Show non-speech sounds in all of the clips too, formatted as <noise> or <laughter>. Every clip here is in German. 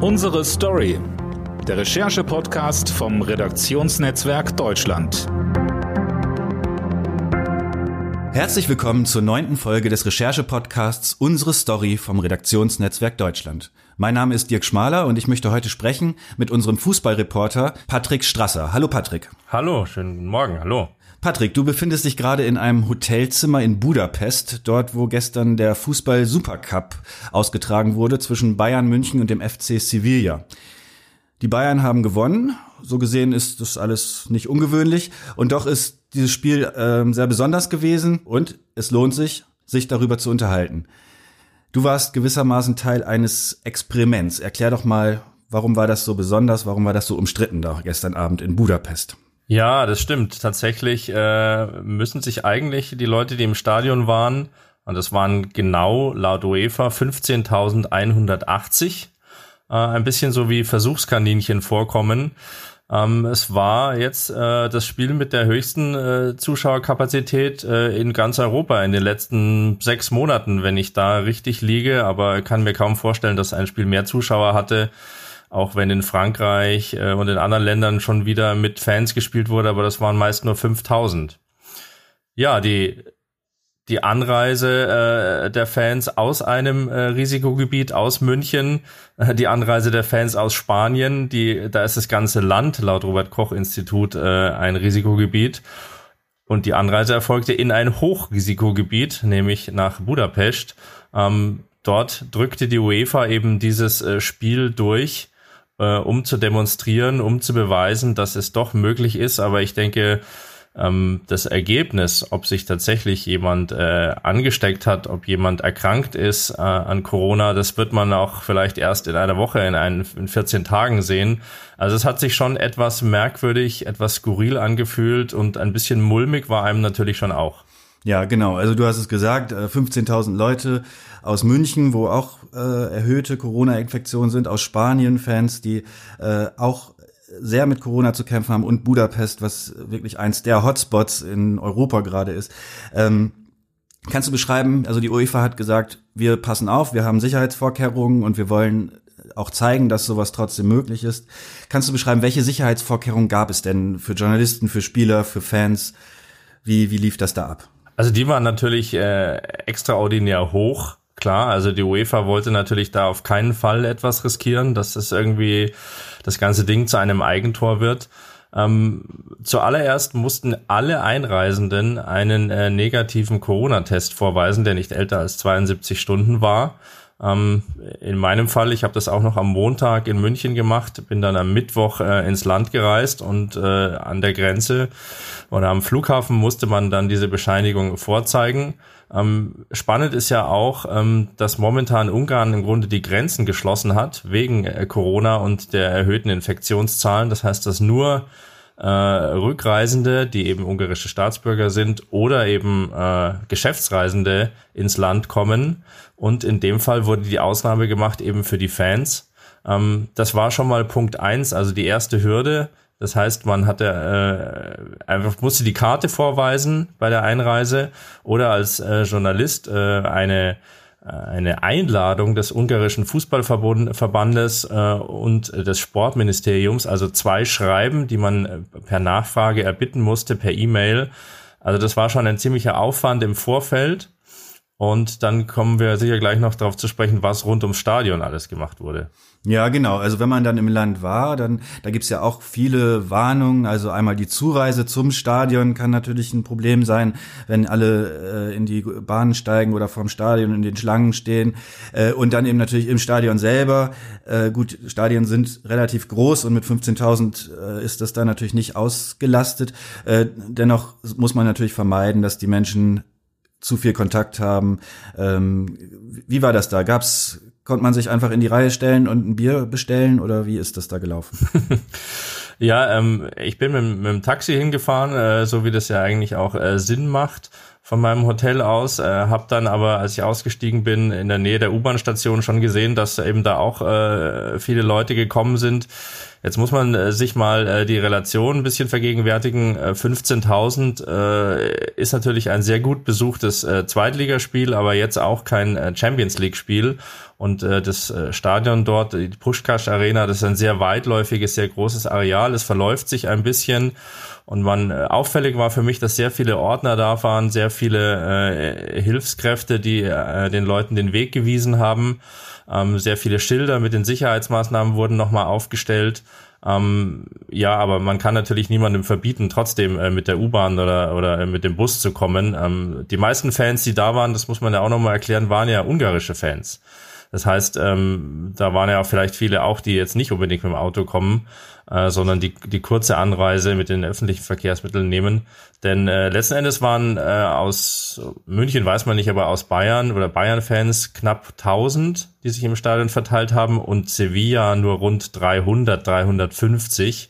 Unsere Story. Der Recherche-Podcast vom Redaktionsnetzwerk Deutschland. Herzlich willkommen zur neunten Folge des Recherche-Podcasts Unsere Story vom Redaktionsnetzwerk Deutschland. Mein Name ist Dirk Schmaler und ich möchte heute sprechen mit unserem Fußballreporter Patrick Strasser. Hallo Patrick. Hallo, schönen guten Morgen, hallo. Patrick, du befindest dich gerade in einem Hotelzimmer in Budapest, dort wo gestern der Fußball Supercup ausgetragen wurde zwischen Bayern München und dem FC Sevilla. Die Bayern haben gewonnen, so gesehen ist das alles nicht ungewöhnlich und doch ist dieses Spiel äh, sehr besonders gewesen und es lohnt sich, sich darüber zu unterhalten. Du warst gewissermaßen Teil eines Experiments. Erklär doch mal, warum war das so besonders, warum war das so umstritten da gestern Abend in Budapest? Ja, das stimmt. Tatsächlich äh, müssen sich eigentlich die Leute, die im Stadion waren, und das waren genau laut UEFA 15.180, äh, ein bisschen so wie Versuchskaninchen vorkommen. Ähm, es war jetzt äh, das Spiel mit der höchsten äh, Zuschauerkapazität äh, in ganz Europa in den letzten sechs Monaten, wenn ich da richtig liege. Aber kann mir kaum vorstellen, dass ein Spiel mehr Zuschauer hatte auch wenn in Frankreich äh, und in anderen Ländern schon wieder mit Fans gespielt wurde, aber das waren meist nur 5000. Ja, die die Anreise äh, der Fans aus einem äh, Risikogebiet aus München, äh, die Anreise der Fans aus Spanien, die da ist das ganze Land laut Robert Koch Institut äh, ein Risikogebiet und die Anreise erfolgte in ein Hochrisikogebiet, nämlich nach Budapest. Ähm, dort drückte die UEFA eben dieses äh, Spiel durch äh, um zu demonstrieren, um zu beweisen, dass es doch möglich ist. Aber ich denke, ähm, das Ergebnis, ob sich tatsächlich jemand äh, angesteckt hat, ob jemand erkrankt ist äh, an Corona, das wird man auch vielleicht erst in einer Woche, in, einen, in 14 Tagen sehen. Also es hat sich schon etwas merkwürdig, etwas skurril angefühlt und ein bisschen mulmig war einem natürlich schon auch. Ja, genau. Also du hast es gesagt, 15.000 äh, Leute aus München, wo auch äh, erhöhte Corona-Infektionen sind, aus Spanien Fans, die äh, auch sehr mit Corona zu kämpfen haben und Budapest, was wirklich eins der Hotspots in Europa gerade ist. Ähm, kannst du beschreiben, also die UEFA hat gesagt, wir passen auf, wir haben Sicherheitsvorkehrungen und wir wollen auch zeigen, dass sowas trotzdem möglich ist. Kannst du beschreiben, welche Sicherheitsvorkehrungen gab es denn für Journalisten, für Spieler, für Fans? Wie, wie lief das da ab? Also die waren natürlich äh, extraordinär hoch. Klar, also die UEFA wollte natürlich da auf keinen Fall etwas riskieren, dass es irgendwie das ganze Ding zu einem Eigentor wird. Ähm, zuallererst mussten alle Einreisenden einen äh, negativen Corona-Test vorweisen, der nicht älter als 72 Stunden war. Ähm, in meinem Fall, ich habe das auch noch am Montag in München gemacht, bin dann am Mittwoch äh, ins Land gereist und äh, an der Grenze oder am Flughafen musste man dann diese Bescheinigung vorzeigen. Ähm, spannend ist ja auch, ähm, dass momentan Ungarn im Grunde die Grenzen geschlossen hat wegen äh, Corona und der erhöhten Infektionszahlen. Das heißt, dass nur äh, Rückreisende, die eben ungarische Staatsbürger sind oder eben äh, Geschäftsreisende ins Land kommen. Und in dem Fall wurde die Ausnahme gemacht eben für die Fans. Ähm, das war schon mal Punkt eins, also die erste Hürde. Das heißt, man hatte äh, einfach musste die Karte vorweisen bei der Einreise oder als äh, Journalist äh, eine eine Einladung des ungarischen Fußballverbandes äh, und des Sportministeriums, also zwei Schreiben, die man äh, per Nachfrage erbitten musste, per E-Mail. Also das war schon ein ziemlicher Aufwand im Vorfeld. Und dann kommen wir sicher gleich noch darauf zu sprechen, was rund ums Stadion alles gemacht wurde. Ja, genau. Also wenn man dann im Land war, dann da gibt's ja auch viele Warnungen. Also einmal die Zureise zum Stadion kann natürlich ein Problem sein, wenn alle äh, in die Bahnen steigen oder vorm Stadion in den Schlangen stehen. Äh, und dann eben natürlich im Stadion selber. Äh, gut, Stadien sind relativ groß und mit 15.000 äh, ist das dann natürlich nicht ausgelastet. Äh, dennoch muss man natürlich vermeiden, dass die Menschen zu viel Kontakt haben. Ähm, wie war das da? Gab's, konnte man sich einfach in die Reihe stellen und ein Bier bestellen oder wie ist das da gelaufen? <laughs> ja, ähm, ich bin mit, mit dem Taxi hingefahren, äh, so wie das ja eigentlich auch äh, Sinn macht von meinem Hotel aus, äh, habe dann aber, als ich ausgestiegen bin, in der Nähe der U-Bahn-Station schon gesehen, dass eben da auch äh, viele Leute gekommen sind. Jetzt muss man äh, sich mal äh, die Relation ein bisschen vergegenwärtigen. Äh, 15.000 äh, ist natürlich ein sehr gut besuchtes äh, Zweitligaspiel, aber jetzt auch kein äh, Champions League Spiel. Und äh, das äh, Stadion dort, die Pushkash Arena, das ist ein sehr weitläufiges, sehr großes Areal. Es verläuft sich ein bisschen. Und man äh, auffällig war für mich, dass sehr viele Ordner da waren, sehr viele äh, Hilfskräfte, die äh, den Leuten den Weg gewiesen haben. Ähm, sehr viele Schilder mit den Sicherheitsmaßnahmen wurden nochmal aufgestellt. Ähm, ja, aber man kann natürlich niemandem verbieten, trotzdem äh, mit der U-Bahn oder, oder äh, mit dem Bus zu kommen. Ähm, die meisten Fans, die da waren, das muss man ja auch nochmal erklären, waren ja ungarische Fans. Das heißt, ähm, da waren ja auch vielleicht viele auch, die jetzt nicht unbedingt mit dem Auto kommen, äh, sondern die, die kurze Anreise mit den öffentlichen Verkehrsmitteln nehmen. Denn äh, letzten Endes waren äh, aus München, weiß man nicht, aber aus Bayern oder Bayern-Fans knapp 1000, die sich im Stadion verteilt haben und Sevilla nur rund 300, 350.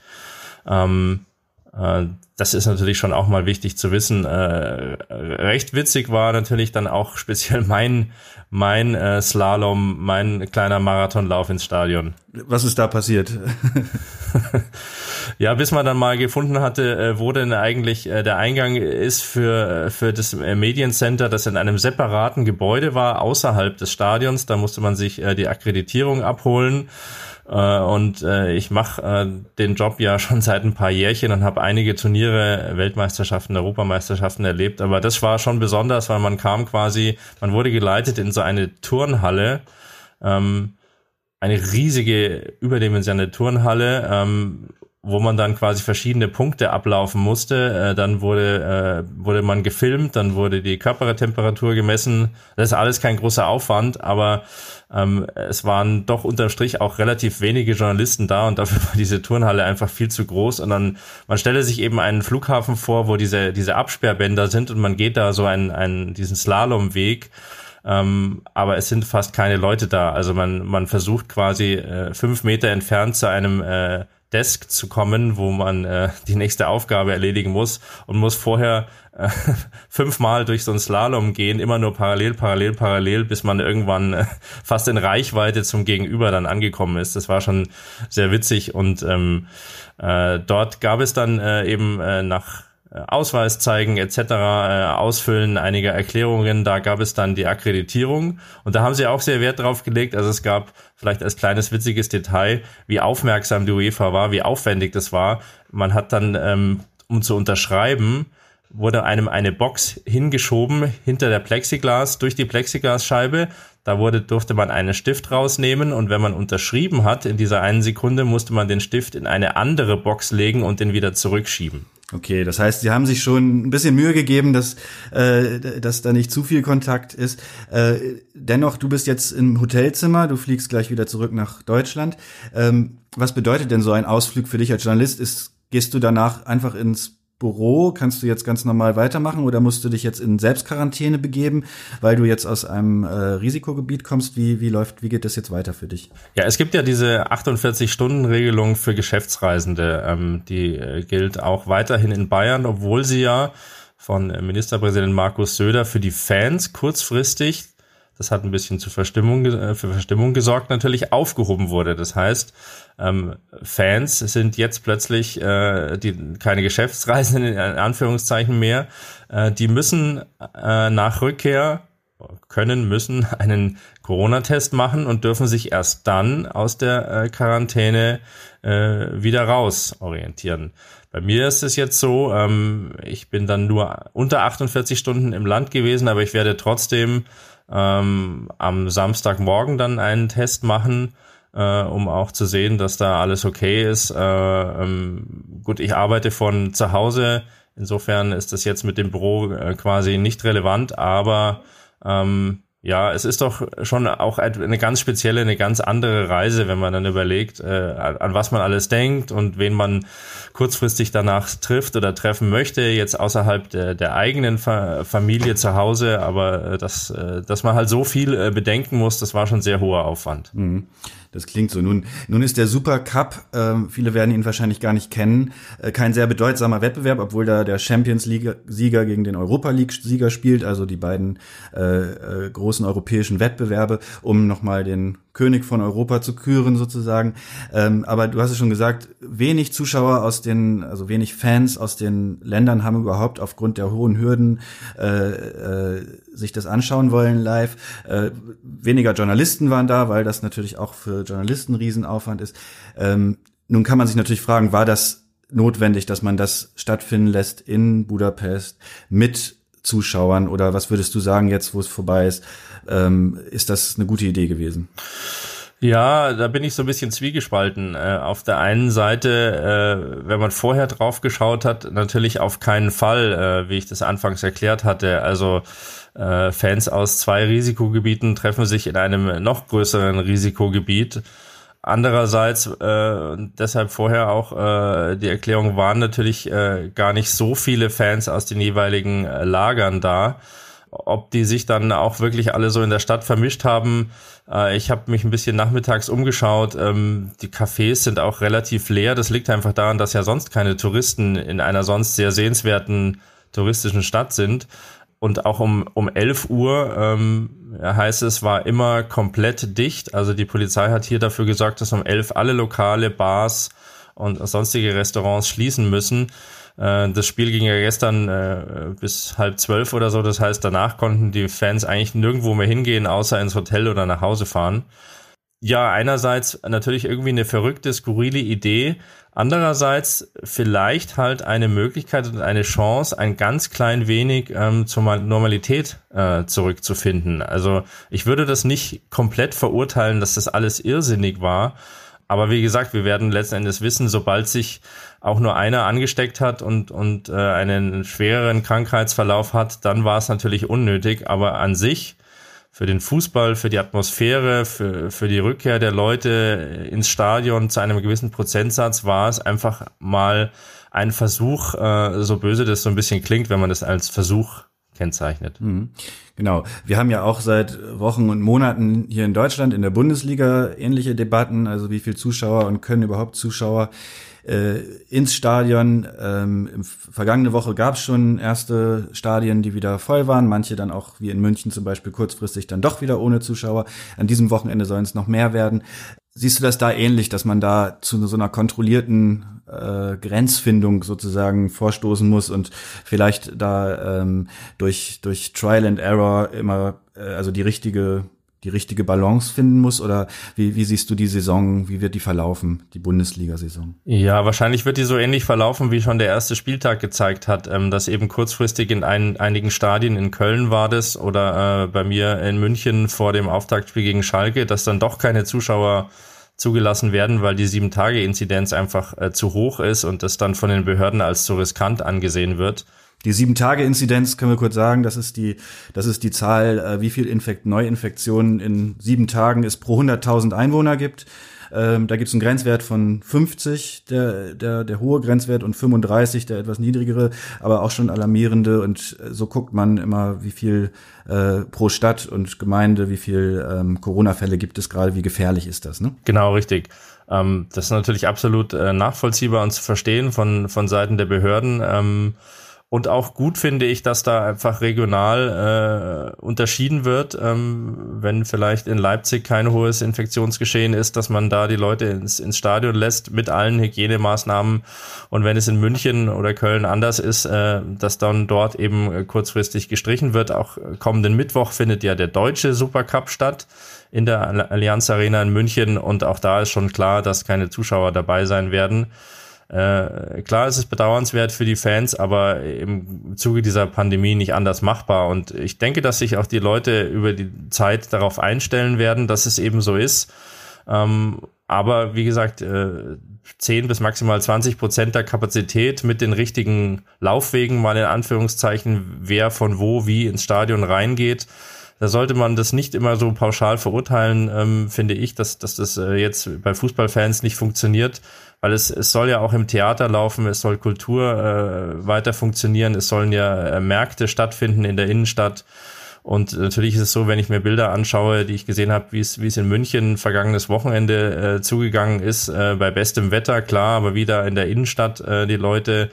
Ähm, äh, das ist natürlich schon auch mal wichtig zu wissen. Äh, recht witzig war natürlich dann auch <laughs> speziell mein mein äh, Slalom, mein kleiner Marathonlauf ins Stadion. Was ist da passiert? <laughs> ja, bis man dann mal gefunden hatte, äh, wo denn eigentlich äh, der Eingang ist für, äh, für das Mediencenter, das in einem separaten Gebäude war, außerhalb des Stadions. Da musste man sich die Akkreditierung abholen. Und ich mache den Job ja <laughs> schon seit ein paar Jährchen und habe einige Turniere, Weltmeisterschaften, Europameisterschaften erlebt. Aber das war schon besonders, weil man kam quasi, man wurde geleitet in so eine Turnhalle. Ähm, eine riesige überdimensionierte Turnhalle, ähm, wo man dann quasi verschiedene Punkte ablaufen musste. Äh, dann wurde, äh, wurde man gefilmt, dann wurde die Körpertemperatur gemessen. Das ist alles kein großer Aufwand, aber ähm, es waren doch unterm Strich auch relativ wenige Journalisten da und dafür <laughs> war diese Turnhalle einfach viel zu groß. Und dann, man stelle sich eben einen Flughafen vor, wo diese, diese Absperrbänder sind und man geht da so einen, einen diesen Slalomweg. Ähm, aber es sind fast keine Leute da. Also man, man versucht quasi äh, fünf Meter entfernt zu einem äh, Desk zu kommen, wo man äh, die nächste Aufgabe erledigen muss und muss vorher äh, <laughs> fünfmal durch so ein Slalom gehen, immer nur parallel, parallel, parallel, bis man irgendwann äh, fast in Reichweite zum Gegenüber dann angekommen ist. Das war schon sehr witzig und ähm, äh, dort gab es dann äh, eben äh, nach Ausweis zeigen etc., äh, Ausfüllen einiger Erklärungen. Da gab es dann die Akkreditierung und da haben sie auch sehr Wert drauf gelegt. Also es gab vielleicht als kleines witziges Detail, wie aufmerksam die UEFA war, wie aufwendig das war. Man hat dann, ähm, um zu unterschreiben, wurde einem eine Box hingeschoben hinter der Plexiglas, durch die Plexiglasscheibe. Da wurde, durfte man einen Stift rausnehmen und wenn man unterschrieben hat in dieser einen Sekunde, musste man den Stift in eine andere Box legen und den wieder zurückschieben. Okay, das heißt, Sie haben sich schon ein bisschen Mühe gegeben, dass, äh, dass da nicht zu viel Kontakt ist. Äh, dennoch, du bist jetzt im Hotelzimmer, du fliegst gleich wieder zurück nach Deutschland. Ähm, was bedeutet denn so ein Ausflug für dich als Journalist? Ist, gehst du danach einfach ins Büro? Kannst du jetzt ganz normal weitermachen oder musst du dich jetzt in Selbstquarantäne begeben, weil du jetzt aus einem äh, Risikogebiet kommst? Wie, wie läuft, wie geht das jetzt weiter für dich? Ja, es gibt ja diese 48-Stunden-Regelung für Geschäftsreisende. Ähm, die äh, gilt auch weiterhin in Bayern, obwohl sie ja von Ministerpräsident Markus Söder für die Fans kurzfristig das hat ein bisschen zu Verstimmung, äh, für Verstimmung gesorgt, natürlich aufgehoben wurde. Das heißt, ähm, Fans sind jetzt plötzlich äh, die, keine Geschäftsreisenden in Anführungszeichen mehr. Äh, die müssen äh, nach Rückkehr können, müssen <laughs> einen Corona-Test machen und dürfen sich erst dann aus der äh, Quarantäne äh, wieder raus orientieren. Bei mir ist es jetzt so, ähm, ich bin dann nur unter 48 Stunden im Land gewesen, aber ich werde trotzdem ähm, am Samstagmorgen dann einen Test machen, äh, um auch zu sehen, dass da alles okay ist. Äh, ähm, gut, ich arbeite von zu Hause, insofern ist das jetzt mit dem Büro äh, quasi nicht relevant, aber ähm, ja, es ist doch schon auch eine ganz spezielle, eine ganz andere Reise, wenn man dann überlegt, äh, an was man alles denkt und wen man kurzfristig danach trifft oder treffen möchte, jetzt außerhalb der, der eigenen Fa Familie zu Hause. Aber äh, dass, äh, dass man halt so viel äh, bedenken muss, das war schon sehr hoher Aufwand. Mhm. Das klingt so. Nun, nun ist der Super Cup, äh, viele werden ihn wahrscheinlich gar nicht kennen, äh, kein sehr bedeutsamer Wettbewerb, obwohl da der Champions League-Sieger gegen den Europa League-Sieger spielt, also die beiden äh, äh, großen europäischen Wettbewerbe, um nochmal den König von Europa zu küren sozusagen. Ähm, aber du hast es schon gesagt, wenig Zuschauer aus den, also wenig Fans aus den Ländern haben überhaupt aufgrund der hohen Hürden äh, äh, sich das anschauen wollen live. Äh, weniger Journalisten waren da, weil das natürlich auch für Journalisten Riesenaufwand ist. Ähm, nun kann man sich natürlich fragen, war das notwendig, dass man das stattfinden lässt in Budapest mit Zuschauern oder was würdest du sagen jetzt, wo es vorbei ist? Ähm, ist das eine gute Idee gewesen? Ja, da bin ich so ein bisschen zwiegespalten. Äh, auf der einen Seite, äh, wenn man vorher drauf geschaut hat, natürlich auf keinen Fall, äh, wie ich das anfangs erklärt hatte. Also äh, Fans aus zwei Risikogebieten treffen sich in einem noch größeren Risikogebiet. Andererseits, äh, deshalb vorher auch äh, die Erklärung, waren natürlich äh, gar nicht so viele Fans aus den jeweiligen äh, Lagern da. Ob die sich dann auch wirklich alle so in der Stadt vermischt haben, äh, ich habe mich ein bisschen nachmittags umgeschaut. Ähm, die Cafés sind auch relativ leer. Das liegt einfach daran, dass ja sonst keine Touristen in einer sonst sehr sehenswerten touristischen Stadt sind. Und auch um, um 11 Uhr ähm, heißt es, war immer komplett dicht. Also die Polizei hat hier dafür gesorgt, dass um 11 alle Lokale, Bars und sonstige Restaurants schließen müssen. Äh, das Spiel ging ja gestern äh, bis halb zwölf oder so. Das heißt, danach konnten die Fans eigentlich nirgendwo mehr hingehen, außer ins Hotel oder nach Hause fahren. Ja, einerseits natürlich irgendwie eine verrückte, skurrile Idee. Andererseits vielleicht halt eine Möglichkeit und eine Chance, ein ganz klein wenig ähm, zur Normalität äh, zurückzufinden. Also ich würde das nicht komplett verurteilen, dass das alles irrsinnig war. Aber wie gesagt, wir werden letzten Endes wissen, sobald sich auch nur einer angesteckt hat und, und äh, einen schwereren Krankheitsverlauf hat, dann war es natürlich unnötig. Aber an sich, für den Fußball, für die Atmosphäre, für, für die Rückkehr der Leute ins Stadion zu einem gewissen Prozentsatz war es einfach mal ein Versuch, äh, so böse das so ein bisschen klingt, wenn man das als Versuch kennzeichnet. Mhm. Genau. Wir haben ja auch seit Wochen und Monaten hier in Deutschland in der Bundesliga ähnliche Debatten, also wie viel Zuschauer und können überhaupt Zuschauer äh, ins Stadion. Ähm, vergangene Woche gab es schon erste Stadien, die wieder voll waren, manche dann auch wie in München zum Beispiel kurzfristig dann doch wieder ohne Zuschauer. An diesem Wochenende sollen es noch mehr werden. Siehst du das da ähnlich, dass man da zu so einer kontrollierten äh, Grenzfindung sozusagen vorstoßen muss und vielleicht da ähm, durch durch Trial and Error immer äh, also die richtige die richtige Balance finden muss? Oder wie, wie siehst du die Saison, wie wird die verlaufen, die Bundesliga-Saison? Ja, wahrscheinlich wird die so ähnlich verlaufen, wie schon der erste Spieltag gezeigt hat, ähm, dass eben kurzfristig in ein, einigen Stadien in Köln war das oder äh, bei mir in München vor dem Auftaktspiel gegen Schalke, dass dann doch keine Zuschauer zugelassen werden, weil die Sieben-Tage-Inzidenz einfach äh, zu hoch ist und das dann von den Behörden als zu riskant angesehen wird. Die Sieben-Tage-Inzidenz können wir kurz sagen, das ist die, das ist die Zahl, äh, wie viel Infekt Neuinfektionen in sieben Tagen es pro 100.000 Einwohner gibt. Ähm, da gibt es einen Grenzwert von 50, der, der, der hohe Grenzwert, und 35, der etwas niedrigere, aber auch schon alarmierende. Und äh, so guckt man immer, wie viel äh, pro Stadt und Gemeinde, wie viel ähm, Corona-Fälle gibt es gerade, wie gefährlich ist das. Ne? Genau, richtig. Ähm, das ist natürlich absolut äh, nachvollziehbar und zu verstehen von, von Seiten der Behörden. Ähm, und auch gut finde ich, dass da einfach regional äh, unterschieden wird, ähm, wenn vielleicht in Leipzig kein hohes Infektionsgeschehen ist, dass man da die Leute ins, ins Stadion lässt mit allen Hygienemaßnahmen. Und wenn es in München oder Köln anders ist, äh, dass dann dort eben kurzfristig gestrichen wird. Auch kommenden Mittwoch findet ja der deutsche Supercup statt in der Allianz Arena in München. Und auch da ist schon klar, dass keine Zuschauer dabei sein werden. Äh, klar, es ist bedauernswert für die Fans, aber im Zuge dieser Pandemie nicht anders machbar. Und ich denke, dass sich auch die Leute über die Zeit darauf einstellen werden, dass es eben so ist. Ähm, aber wie gesagt, äh, 10 bis maximal 20 Prozent der Kapazität mit den richtigen Laufwegen, mal in Anführungszeichen, wer von wo wie ins Stadion reingeht. Da sollte man das nicht immer so pauschal verurteilen, ähm, finde ich, dass, dass das äh, jetzt bei Fußballfans nicht funktioniert weil es, es soll ja auch im Theater laufen, es soll Kultur äh, weiter funktionieren, es sollen ja äh, Märkte stattfinden in der Innenstadt. Und natürlich ist es so, wenn ich mir Bilder anschaue, die ich gesehen habe, wie es wie es in München vergangenes Wochenende äh, zugegangen ist, äh, bei bestem Wetter, klar, aber wieder in der Innenstadt äh, die Leute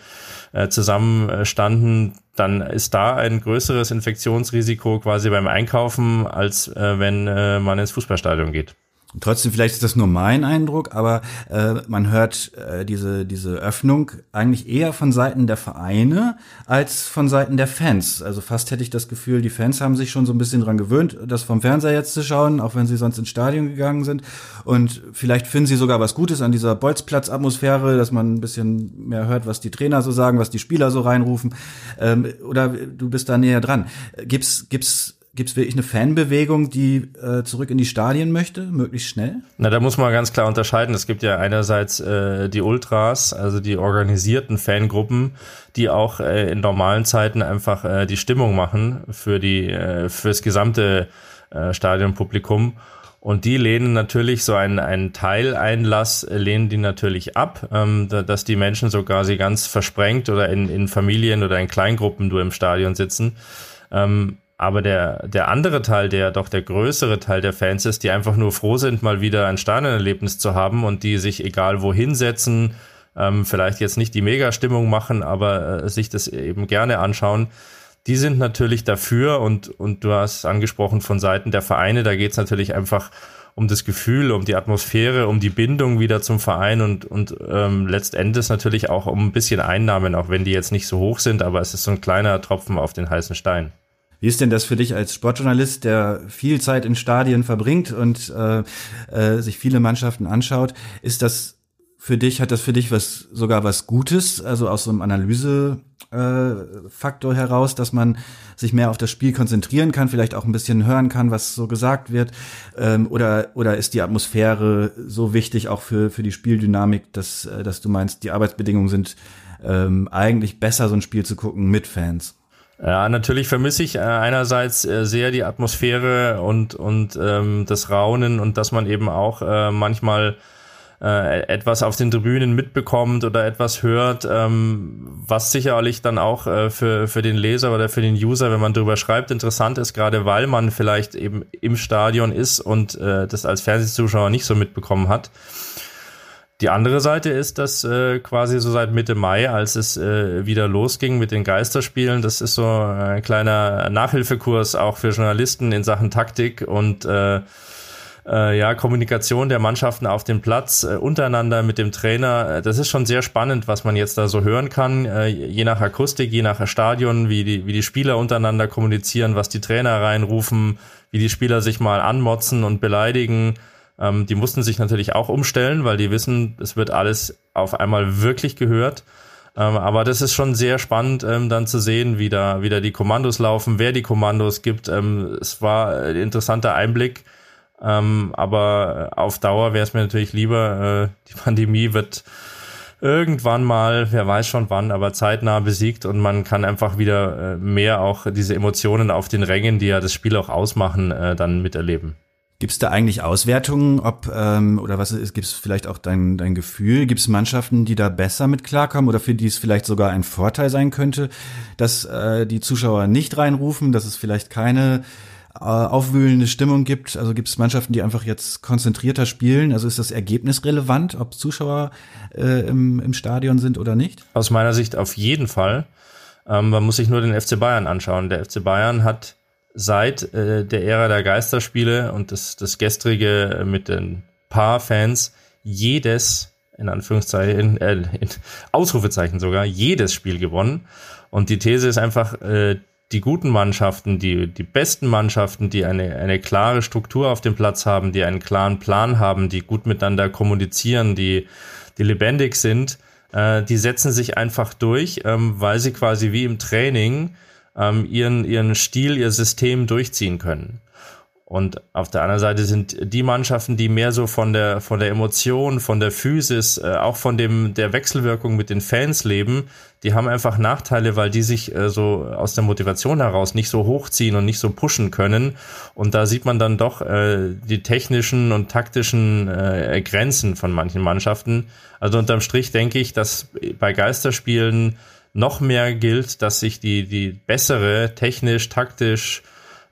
äh, zusammenstanden, dann ist da ein größeres Infektionsrisiko quasi beim Einkaufen, als äh, wenn äh, man ins Fußballstadion geht. Trotzdem, vielleicht ist das nur mein Eindruck, aber äh, man hört äh, diese, diese Öffnung eigentlich eher von Seiten der Vereine als von Seiten der Fans. Also fast hätte ich das Gefühl, die Fans haben sich schon so ein bisschen dran gewöhnt, das vom Fernseher jetzt zu schauen, auch wenn sie sonst ins Stadion gegangen sind. Und vielleicht finden sie sogar was Gutes an dieser Bolzplatz-Atmosphäre, dass man ein bisschen mehr hört, was die Trainer so sagen, was die Spieler so reinrufen. Ähm, oder du bist da näher dran. Gibt's, gibt's Gibt es wirklich eine Fanbewegung, die äh, zurück in die Stadien möchte, möglichst schnell? Na, da muss man ganz klar unterscheiden. Es gibt ja einerseits äh, die Ultras, also die organisierten Fangruppen, die auch äh, in normalen Zeiten einfach äh, die Stimmung machen für die äh, fürs gesamte äh, Stadionpublikum. Und die lehnen natürlich so einen, einen Teileinlass, äh, lehnen die natürlich ab, ähm, da, dass die Menschen sogar sie ganz versprengt oder in, in Familien oder in Kleingruppen nur im Stadion sitzen. Ähm, aber der, der andere Teil, der doch der größere Teil der Fans ist, die einfach nur froh sind, mal wieder ein Stadionerlebnis zu haben und die sich egal wohin setzen, ähm, vielleicht jetzt nicht die Mega-Stimmung machen, aber äh, sich das eben gerne anschauen, die sind natürlich dafür und, und du hast angesprochen von Seiten der Vereine, da geht's natürlich einfach um das Gefühl, um die Atmosphäre, um die Bindung wieder zum Verein und, und ähm, letztendlich natürlich auch um ein bisschen Einnahmen, auch wenn die jetzt nicht so hoch sind, aber es ist so ein kleiner Tropfen auf den heißen Stein. Wie ist denn das für dich als Sportjournalist, der viel Zeit in Stadien verbringt und äh, äh, sich viele Mannschaften anschaut? Ist das für dich, hat das für dich was sogar was Gutes, also aus so einem Analysefaktor äh, heraus, dass man sich mehr auf das Spiel konzentrieren kann, vielleicht auch ein bisschen hören kann, was so gesagt wird? Ähm, oder, oder ist die Atmosphäre so wichtig auch für, für die Spieldynamik, dass, äh, dass du meinst, die Arbeitsbedingungen sind ähm, eigentlich besser, so ein Spiel zu gucken mit Fans? Ja, natürlich vermisse ich äh, einerseits äh, sehr die Atmosphäre und, und ähm, das Raunen und dass man eben auch äh, manchmal äh, etwas auf den Tribünen mitbekommt oder etwas hört, ähm, was sicherlich dann auch äh, für, für den Leser oder für den User, wenn man darüber schreibt, interessant ist, gerade weil man vielleicht eben im Stadion ist und äh, das als Fernsehzuschauer nicht so mitbekommen hat. Die andere Seite ist, dass äh, quasi so seit Mitte Mai, als es äh, wieder losging mit den Geisterspielen, das ist so ein kleiner Nachhilfekurs auch für Journalisten in Sachen Taktik und äh, äh, ja, Kommunikation der Mannschaften auf dem Platz äh, untereinander mit dem Trainer. Das ist schon sehr spannend, was man jetzt da so hören kann, äh, je nach Akustik, je nach Stadion, wie die, wie die Spieler untereinander kommunizieren, was die Trainer reinrufen, wie die Spieler sich mal anmotzen und beleidigen. Ähm, die mussten sich natürlich auch umstellen, weil die wissen, es wird alles auf einmal wirklich gehört. Ähm, aber das ist schon sehr spannend, ähm, dann zu sehen, wie da, wie da die Kommandos laufen, wer die Kommandos gibt. Ähm, es war ein interessanter Einblick. Ähm, aber auf Dauer wäre es mir natürlich lieber, äh, die Pandemie wird irgendwann mal, wer weiß schon wann, aber zeitnah besiegt und man kann einfach wieder äh, mehr auch diese Emotionen auf den Rängen, die ja das Spiel auch ausmachen, äh, dann miterleben. Gibt es da eigentlich Auswertungen, ob ähm, oder was ist, gibt es vielleicht auch dein, dein Gefühl, gibt es Mannschaften, die da besser mit klarkommen oder für die es vielleicht sogar ein Vorteil sein könnte, dass äh, die Zuschauer nicht reinrufen, dass es vielleicht keine äh, aufwühlende Stimmung gibt? Also gibt es Mannschaften, die einfach jetzt konzentrierter spielen? Also ist das Ergebnis relevant, ob Zuschauer äh, im, im Stadion sind oder nicht? Aus meiner Sicht auf jeden Fall. Ähm, man muss sich nur den FC Bayern anschauen. Der FC Bayern hat seit äh, der Ära der Geisterspiele und das, das gestrige mit den paar Fans jedes, in Anführungszeichen, äh, in Ausrufezeichen sogar, jedes Spiel gewonnen. Und die These ist einfach, äh, die guten Mannschaften, die, die besten Mannschaften, die eine, eine klare Struktur auf dem Platz haben, die einen klaren Plan haben, die gut miteinander kommunizieren, die, die lebendig sind, äh, die setzen sich einfach durch, ähm, weil sie quasi wie im Training ähm, ihren, ihren Stil, ihr System durchziehen können. Und auf der anderen Seite sind die Mannschaften, die mehr so von der, von der Emotion, von der Physis, äh, auch von dem, der Wechselwirkung mit den Fans leben, die haben einfach Nachteile, weil die sich äh, so aus der Motivation heraus nicht so hochziehen und nicht so pushen können. Und da sieht man dann doch äh, die technischen und taktischen äh, Grenzen von manchen Mannschaften. Also unterm Strich denke ich, dass bei Geisterspielen noch mehr gilt, dass sich die, die bessere, technisch, taktisch,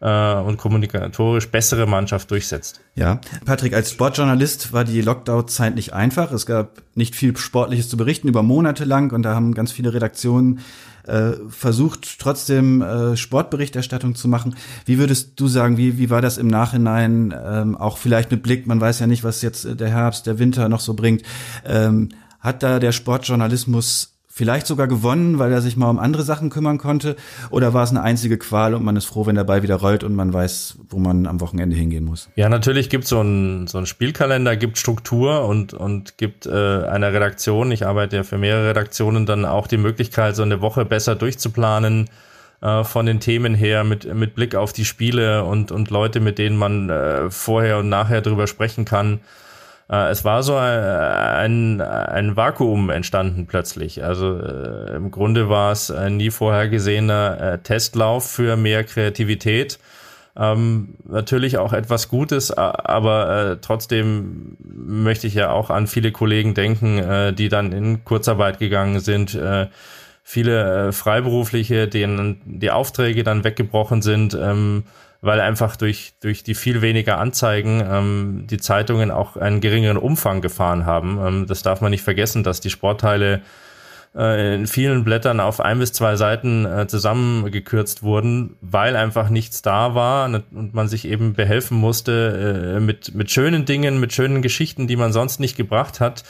äh, und kommunikatorisch bessere Mannschaft durchsetzt. Ja, Patrick, als Sportjournalist war die Lockdown-Zeit nicht einfach. Es gab nicht viel Sportliches zu berichten über Monate lang und da haben ganz viele Redaktionen äh, versucht, trotzdem äh, Sportberichterstattung zu machen. Wie würdest du sagen, wie, wie war das im Nachhinein, ähm, auch vielleicht mit Blick, man weiß ja nicht, was jetzt der Herbst, der Winter noch so bringt. Ähm, hat da der Sportjournalismus vielleicht sogar gewonnen, weil er sich mal um andere Sachen kümmern konnte? Oder war es eine einzige Qual und man ist froh, wenn der Ball wieder rollt und man weiß, wo man am Wochenende hingehen muss? Ja, natürlich gibt so ein so ein Spielkalender, gibt Struktur und und gibt äh, einer Redaktion. Ich arbeite ja für mehrere Redaktionen dann auch die Möglichkeit, so eine Woche besser durchzuplanen äh, von den Themen her mit mit Blick auf die Spiele und und Leute, mit denen man äh, vorher und nachher drüber sprechen kann. Äh, es war so ein, ein Vakuum entstanden plötzlich. Also äh, im Grunde war es ein nie vorher gesehener äh, Testlauf für mehr Kreativität. Ähm, natürlich auch etwas Gutes, aber äh, trotzdem möchte ich ja auch an viele Kollegen denken, äh, die dann in Kurzarbeit gegangen sind. Äh, viele Freiberufliche, denen die Aufträge dann weggebrochen sind. Ähm, weil einfach durch, durch die viel weniger Anzeigen ähm, die Zeitungen auch einen geringeren Umfang gefahren haben. Ähm, das darf man nicht vergessen, dass die Sportteile äh, in vielen Blättern auf ein bis zwei Seiten äh, zusammengekürzt wurden, weil einfach nichts da war und man sich eben behelfen musste äh, mit, mit schönen Dingen, mit schönen Geschichten, die man sonst nicht gebracht hat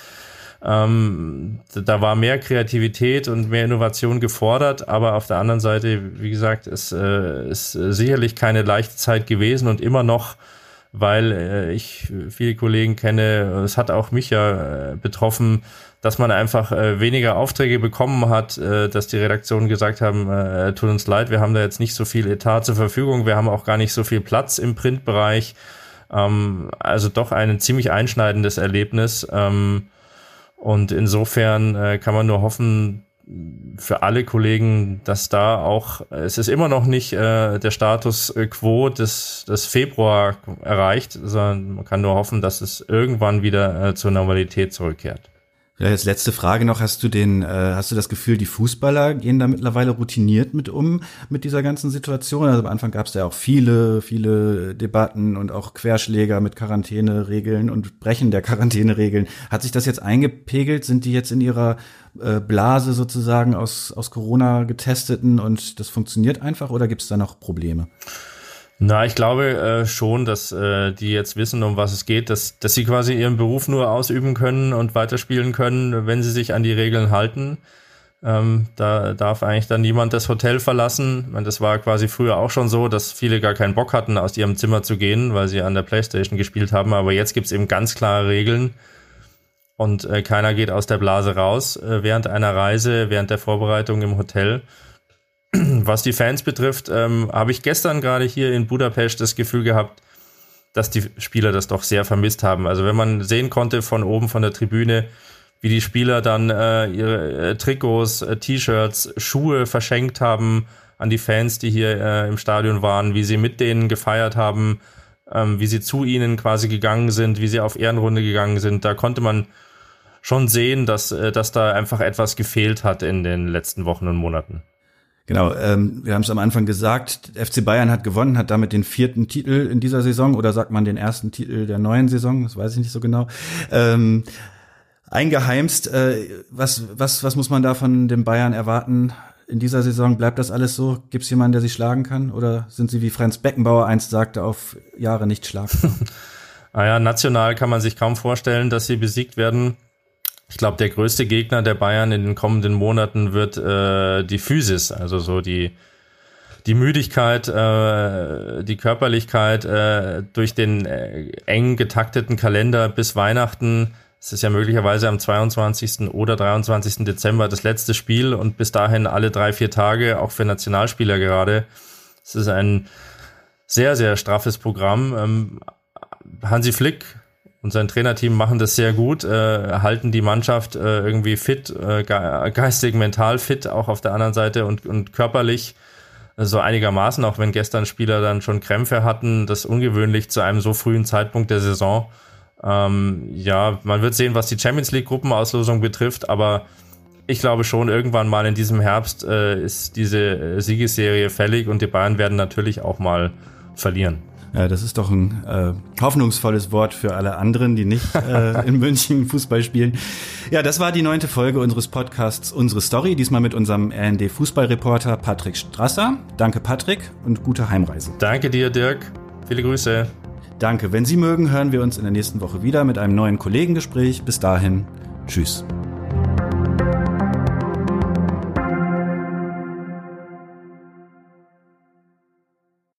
ähm, da war mehr Kreativität und mehr Innovation gefordert, aber auf der anderen Seite, wie gesagt, ist, äh, ist sicherlich keine leichte Zeit gewesen und immer noch, weil äh, ich viele Kollegen kenne, es hat auch mich ja äh, betroffen, dass man einfach äh, weniger Aufträge bekommen hat, äh, dass die Redaktionen gesagt haben, äh, tut uns leid, wir haben da jetzt nicht so viel Etat zur Verfügung, wir haben auch gar nicht so viel Platz im Printbereich. Ähm, also doch ein ziemlich einschneidendes Erlebnis. Ähm, und insofern äh, kann man nur hoffen, für alle Kollegen, dass da auch, es ist immer noch nicht äh, der Status quo des, des Februar erreicht, sondern man kann nur hoffen, dass es irgendwann wieder äh, zur Normalität zurückkehrt. Jetzt letzte Frage noch. Hast du den, äh, hast du das Gefühl, die Fußballer gehen da mittlerweile routiniert mit um, mit dieser ganzen Situation? Also am Anfang gab es ja auch viele, viele Debatten und auch Querschläger mit Quarantäneregeln und Brechen der Quarantäneregeln. Hat sich das jetzt eingepegelt? Sind die jetzt in ihrer äh, Blase sozusagen aus, aus Corona getesteten und das funktioniert einfach oder gibt es da noch Probleme? Na, ich glaube äh, schon, dass äh, die jetzt wissen, um was es geht, dass, dass sie quasi ihren Beruf nur ausüben können und weiterspielen können, wenn sie sich an die Regeln halten. Ähm, da darf eigentlich dann niemand das Hotel verlassen. Meine, das war quasi früher auch schon so, dass viele gar keinen Bock hatten, aus ihrem Zimmer zu gehen, weil sie an der Playstation gespielt haben. Aber jetzt gibt's eben ganz klare Regeln und äh, keiner geht aus der Blase raus äh, während einer Reise, während der Vorbereitung im Hotel. Was die Fans betrifft, ähm, habe ich gestern gerade hier in Budapest das Gefühl gehabt, dass die Spieler das doch sehr vermisst haben. Also wenn man sehen konnte von oben von der Tribüne, wie die Spieler dann äh, ihre äh, Trikots, äh, T-Shirts, Schuhe verschenkt haben an die Fans, die hier äh, im Stadion waren, wie sie mit denen gefeiert haben, ähm, wie sie zu ihnen quasi gegangen sind, wie sie auf Ehrenrunde gegangen sind, da konnte man schon sehen, dass, äh, dass da einfach etwas gefehlt hat in den letzten Wochen und Monaten. Genau, ähm, wir haben es am Anfang gesagt, FC Bayern hat gewonnen, hat damit den vierten Titel in dieser Saison oder sagt man den ersten Titel der neuen Saison, das weiß ich nicht so genau. Ähm, eingeheimst, äh, was, was, was muss man da von den Bayern erwarten? In dieser Saison bleibt das alles so? Gibt es jemanden, der sie schlagen kann? Oder sind sie, wie Franz Beckenbauer einst sagte, auf Jahre nicht schlagbar? <laughs> ah ja, national kann man sich kaum vorstellen, dass sie besiegt werden. Ich glaube, der größte Gegner der Bayern in den kommenden Monaten wird äh, die Physis, also so die die Müdigkeit, äh, die Körperlichkeit äh, durch den äh, eng getakteten Kalender bis Weihnachten. Es ist ja möglicherweise am 22. oder 23. Dezember das letzte Spiel und bis dahin alle drei, vier Tage, auch für Nationalspieler gerade. Es ist ein sehr, sehr straffes Programm. Ähm, Hansi Flick und sein Trainerteam machen das sehr gut, äh, halten die Mannschaft äh, irgendwie fit, äh, geistig, mental fit, auch auf der anderen Seite und, und körperlich so einigermaßen, auch wenn gestern Spieler dann schon Krämpfe hatten, das ungewöhnlich zu einem so frühen Zeitpunkt der Saison. Ähm, ja, man wird sehen, was die Champions League Gruppenauslosung betrifft, aber ich glaube schon, irgendwann mal in diesem Herbst äh, ist diese Siegesserie fällig und die Bayern werden natürlich auch mal verlieren. Ja, das ist doch ein äh, hoffnungsvolles Wort für alle anderen, die nicht <laughs> äh, in München Fußball spielen. Ja, das war die neunte Folge unseres Podcasts Unsere Story, diesmal mit unserem RND Fußballreporter Patrick Strasser. Danke Patrick und gute Heimreise. Danke dir, Dirk. Viele Grüße. Danke. Wenn Sie mögen, hören wir uns in der nächsten Woche wieder mit einem neuen Kollegengespräch. Bis dahin, tschüss.